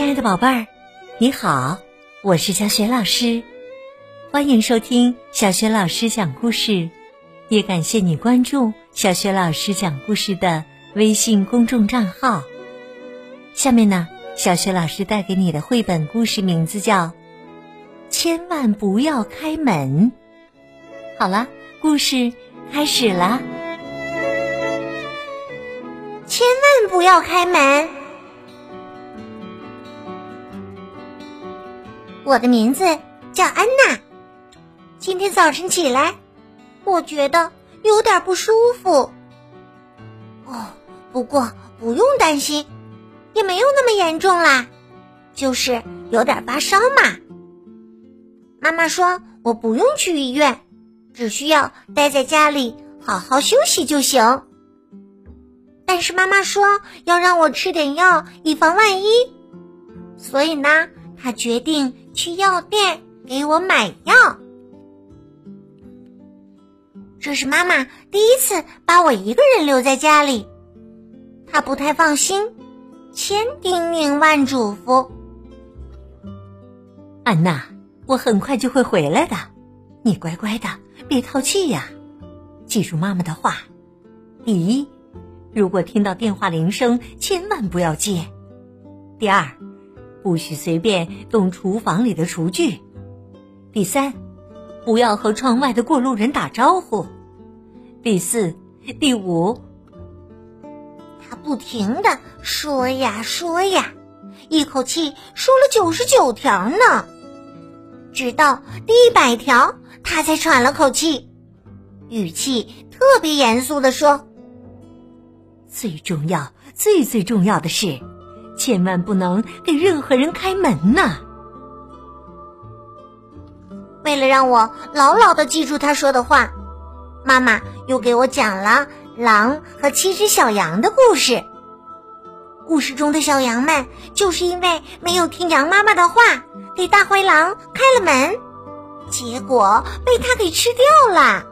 亲爱的宝贝儿，你好，我是小雪老师，欢迎收听小雪老师讲故事，也感谢你关注小雪老师讲故事的微信公众账号。下面呢，小雪老师带给你的绘本故事名字叫《千万不要开门》。好了，故事开始了。千万不要开门。我的名字叫安娜。今天早晨起来，我觉得有点不舒服。哦，不过不用担心，也没有那么严重啦，就是有点发烧嘛。妈妈说我不用去医院，只需要待在家里好好休息就行。但是妈妈说要让我吃点药，以防万一，所以呢，她决定。去药店给我买药。这是妈妈第一次把我一个人留在家里，她不太放心，千叮咛万嘱咐。安娜，我很快就会回来的，你乖乖的，别淘气呀。记住妈妈的话：第一，如果听到电话铃声，千万不要接；第二。不许随便动厨房里的厨具。第三，不要和窗外的过路人打招呼。第四、第五，他不停的说呀说呀，一口气说了九十九条呢。直到第一百条，他才喘了口气，语气特别严肃的说：“最重要、最最重要的是。”千万不能给任何人开门呐！为了让我牢牢的记住他说的话，妈妈又给我讲了狼和七只小羊的故事。故事中的小羊们就是因为没有听羊妈妈的话，给大灰狼开了门，结果被他给吃掉了。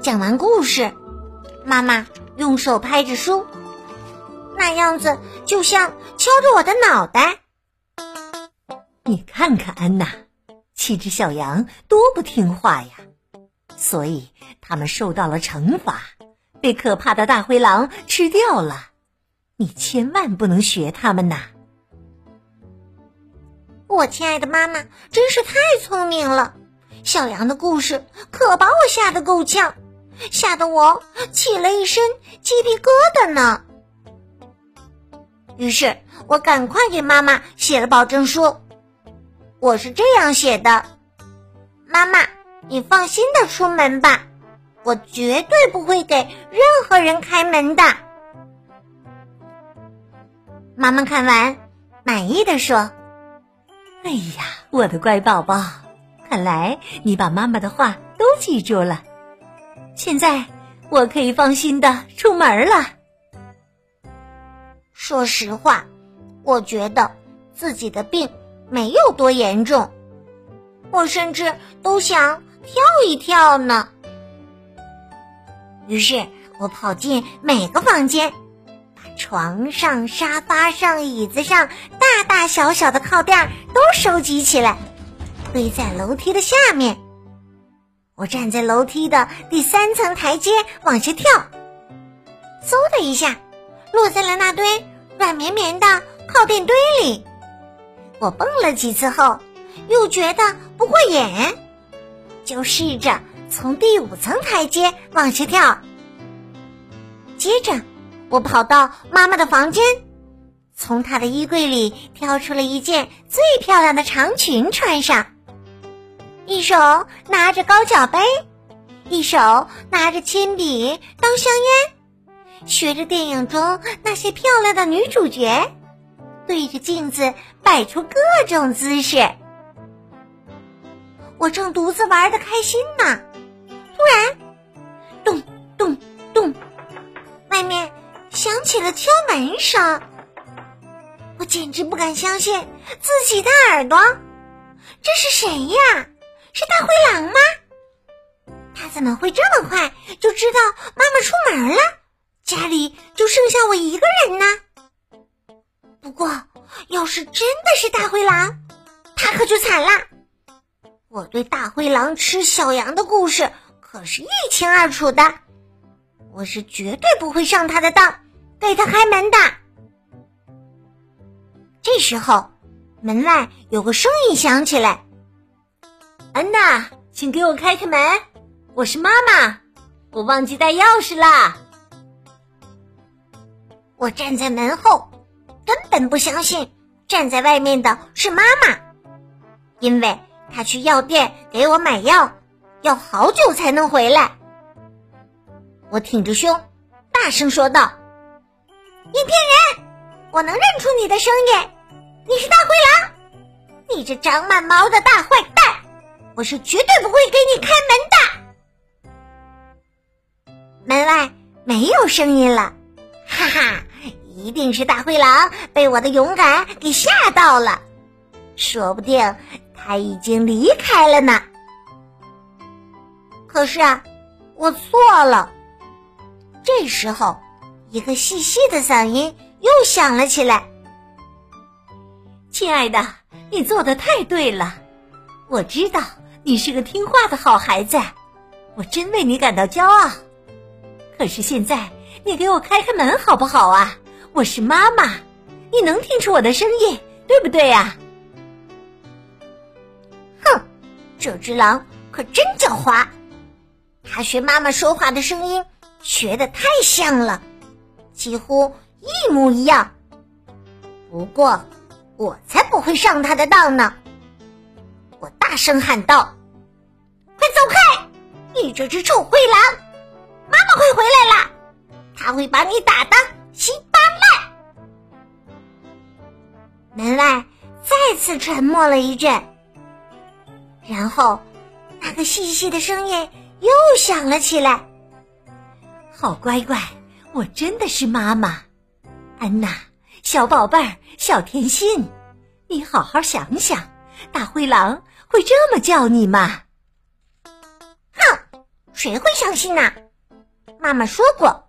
讲完故事，妈妈用手拍着书。那样子就像敲着我的脑袋。你看看安娜，七只小羊多不听话呀，所以他们受到了惩罚，被可怕的大灰狼吃掉了。你千万不能学他们呐！我亲爱的妈妈真是太聪明了，小羊的故事可把我吓得够呛，吓得我起了一身鸡皮疙瘩呢。于是我赶快给妈妈写了保证书。我是这样写的：“妈妈，你放心的出门吧，我绝对不会给任何人开门的。”妈妈看完，满意的说：“哎呀，我的乖宝宝，看来你把妈妈的话都记住了。现在我可以放心的出门了。”说实话，我觉得自己的病没有多严重，我甚至都想跳一跳呢。于是我跑进每个房间，把床上、沙发上、椅子上大大小小的靠垫都收集起来，堆在楼梯的下面。我站在楼梯的第三层台阶往下跳，嗖的一下，落在了那堆。软绵绵的靠垫堆里，我蹦了几次后，又觉得不过瘾，就试着从第五层台阶往下跳。接着，我跑到妈妈的房间，从她的衣柜里挑出了一件最漂亮的长裙穿上，一手拿着高脚杯，一手拿着铅笔当香烟。学着电影中那些漂亮的女主角，对着镜子摆出各种姿势。我正独自玩的开心呢，突然，咚咚咚，外面响起了敲门声。我简直不敢相信自己的耳朵，这是谁呀？是大灰狼吗？他怎么会这么快就知道妈妈出门了？家里就剩下我一个人呢，不过，要是真的是大灰狼，他可就惨了。我对大灰狼吃小羊的故事可是一清二楚的，我是绝对不会上他的当，给他开门的。这时候，门外有个声音响起来：“安娜，请给我开开门，我是妈妈，我忘记带钥匙啦。”我站在门后，根本不相信站在外面的是妈妈，因为她去药店给我买药，要好久才能回来。我挺着胸，大声说道：“你骗人！我能认出你的声音，你是大灰狼！你这长满毛的大坏蛋！我是绝对不会给你开门的。”门外没有声音了。哈哈，一定是大灰狼被我的勇敢给吓到了，说不定他已经离开了呢。可是啊，我错了。这时候，一个细细的嗓音又响了起来：“亲爱的，你做的太对了，我知道你是个听话的好孩子，我真为你感到骄傲。可是现在……”你给我开开门好不好啊？我是妈妈，你能听出我的声音，对不对呀？哼，这只狼可真狡猾，它学妈妈说话的声音学的太像了，几乎一模一样。不过我才不会上它的当呢！我大声喊道：“快走开！你这只臭灰狼，妈妈快回来了！”他会把你打的稀巴烂。门外再次沉默了一阵，然后那个细细的声音又响了起来：“好乖乖，我真的是妈妈，安娜，小宝贝儿，小甜心，你好好想想，大灰狼会这么叫你吗？”哼，谁会相信呢？妈妈说过。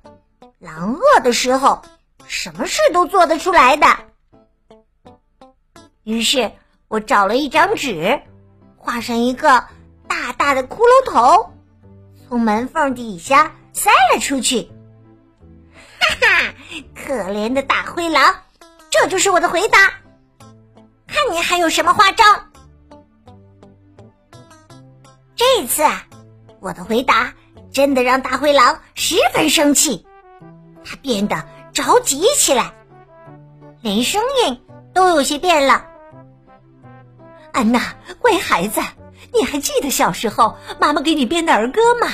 狼饿的时候，什么事都做得出来的。于是我找了一张纸，画上一个大大的骷髅头，从门缝底下塞了出去。哈哈，可怜的大灰狼，这就是我的回答。看你还有什么花招？这次，我的回答真的让大灰狼十分生气。他变得着急起来，连声音都有些变了。安娜，乖孩子，你还记得小时候妈妈给你编的儿歌吗？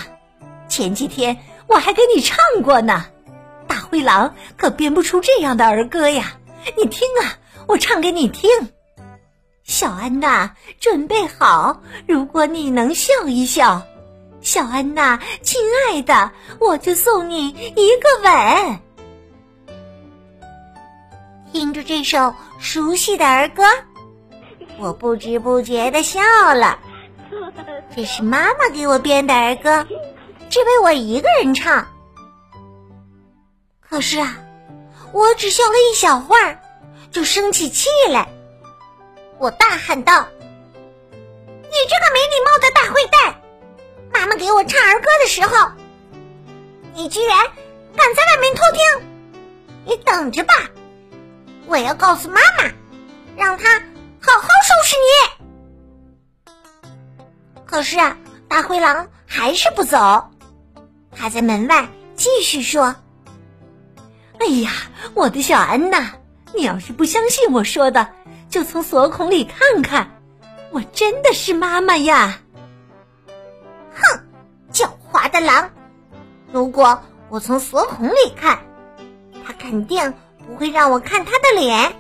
前几天我还给你唱过呢。大灰狼可编不出这样的儿歌呀！你听啊，我唱给你听。小安娜，准备好，如果你能笑一笑。小安娜，亲爱的，我就送你一个吻。听着这首熟悉的儿歌，我不知不觉的笑了。这是妈妈给我编的儿歌，只为我一个人唱。可是啊，我只笑了一小会儿，就生起气来。我大喊道：“你这个没礼貌的大坏蛋！”妈妈给我唱儿歌的时候，你居然敢在外面偷听！你等着吧，我要告诉妈妈，让她好好收拾你。可是啊，大灰狼还是不走，他在门外继续说：“哎呀，我的小安娜，你要是不相信我说的，就从锁孔里看看，我真的是妈妈呀！”滑，的狼！如果我从锁孔里看，他肯定不会让我看他的脸，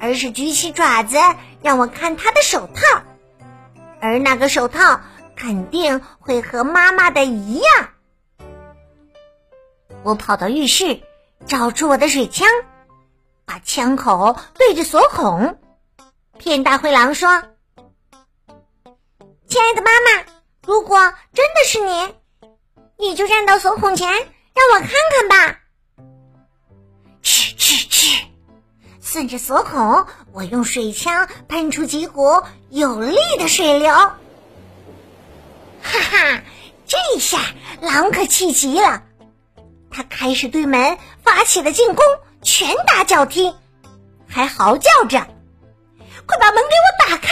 而是举起爪子让我看他的手套，而那个手套肯定会和妈妈的一样。我跑到浴室，找出我的水枪，把枪口对着锁孔，骗大灰狼说：“亲爱的妈妈。”如果真的是你，你就站到锁孔前，让我看看吧。嗤嗤嗤，顺着锁孔，我用水枪喷出几股有力的水流。哈哈，这下狼可气极了，他开始对门发起了进攻，拳打脚踢，还嚎叫着：“快把门给我打开，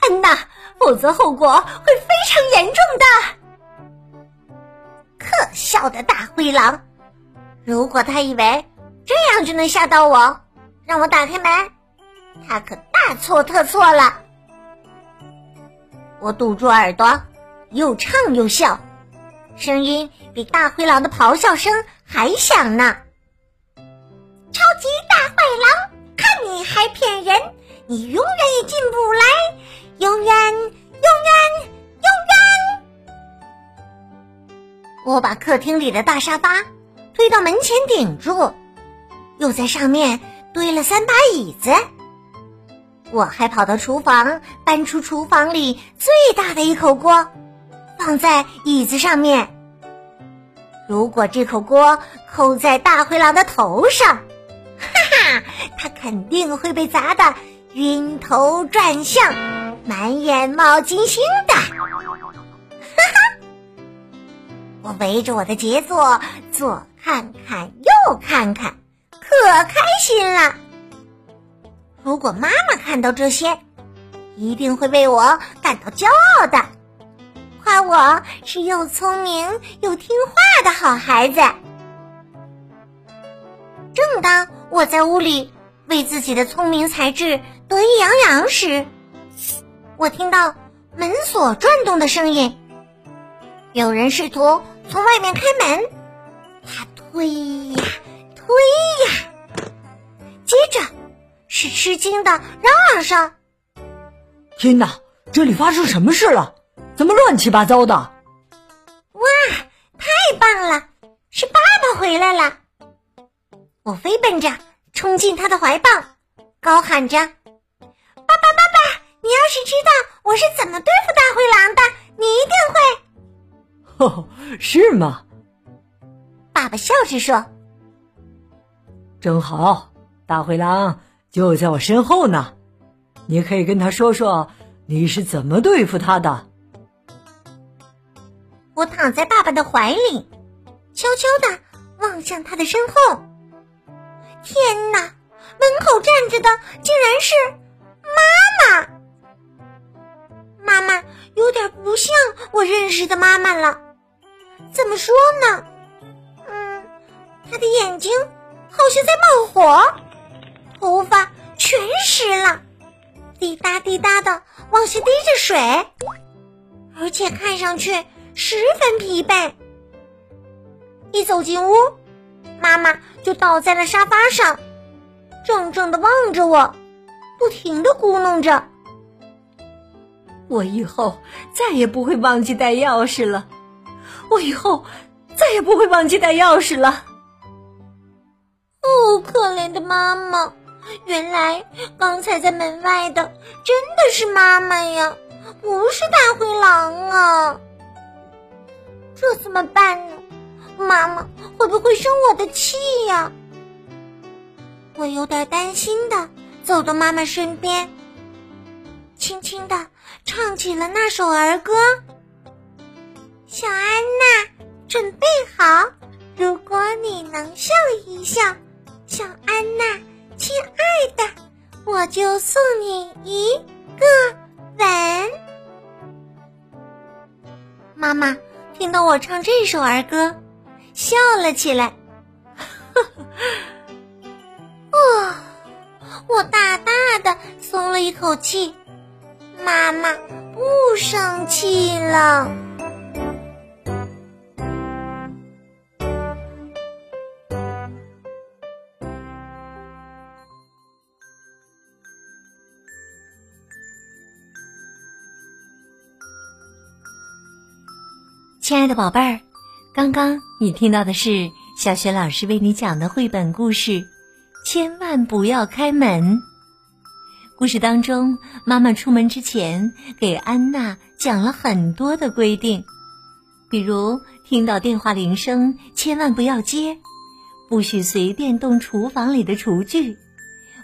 安娜，否则后果会非常严重的！”可笑的大灰狼，如果他以为这样就能吓到我。让我打开门，他可大错特错了。我堵住耳朵，又唱又笑，声音比大灰狼的咆哮声还响呢。超级大坏狼，看你还骗人！你永远也进不来，永远，永远，永远！我把客厅里的大沙发推到门前顶住，又在上面。堆了三把椅子，我还跑到厨房，搬出厨房里最大的一口锅，放在椅子上面。如果这口锅扣在大灰狼的头上，哈哈，他肯定会被砸得晕头转向，满眼冒金星的。哈哈，我围着我的杰作左看看，右看看。可开心了！如果妈妈看到这些，一定会为我感到骄傲的，夸我是又聪明又听话的好孩子。正当我在屋里为自己的聪明才智得意洋洋时，我听到门锁转动的声音，有人试图从外面开门，他推呀推呀。接着是吃惊的嚷嚷声：“天哪，这里发生什么事了？怎么乱七八糟的？”哇，太棒了！是爸爸回来了！我飞奔着冲进他的怀抱，高喊着：“爸爸，爸爸！你要是知道我是怎么对付大灰狼的，你一定会……”“哦，是吗？”爸爸笑着说：“正好。”大灰狼就在我身后呢，你可以跟他说说你是怎么对付他的。我躺在爸爸的怀里，悄悄的望向他的身后。天哪，门口站着的竟然是妈妈！妈妈有点不像我认识的妈妈了。怎么说呢？嗯，他的眼睛好像在冒火。头发全湿了，滴答滴答的往下滴着水，而且看上去十分疲惫。一走进屋，妈妈就倒在了沙发上，怔怔的望着我，不停的咕哝着：“我以后再也不会忘记带钥匙了，我以后再也不会忘记带钥匙了。”哦，可怜的妈妈。原来刚才在门外的真的是妈妈呀，不是大灰狼啊！这怎么办呢？妈妈会不会生我的气呀？我有点担心的走到妈妈身边，轻轻的唱起了那首儿歌：“小安娜，准备好，如果你能笑一笑，小安娜。”亲爱的，我就送你一个吻。妈妈听到我唱这首儿歌，笑了起来。哦，我大大的松了一口气，妈妈不生气了。亲爱的宝贝儿，刚刚你听到的是小雪老师为你讲的绘本故事，千万不要开门。故事当中，妈妈出门之前给安娜讲了很多的规定，比如听到电话铃声千万不要接，不许随便动厨房里的厨具，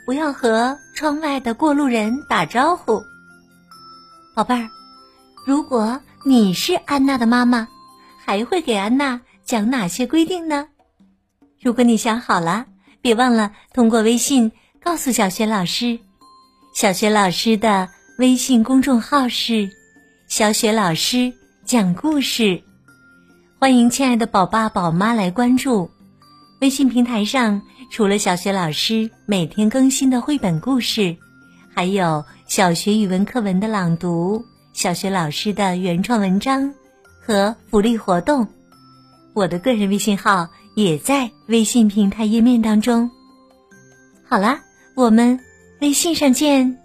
不要和窗外的过路人打招呼。宝贝儿，如果你是安娜的妈妈，还会给安娜讲哪些规定呢？如果你想好了，别忘了通过微信告诉小雪老师。小雪老师的微信公众号是“小雪老师讲故事”，欢迎亲爱的宝爸宝妈来关注。微信平台上，除了小雪老师每天更新的绘本故事，还有小学语文课文的朗读、小学老师的原创文章和福利活动。我的个人微信号也在微信平台页面当中。好啦，我们微信上见。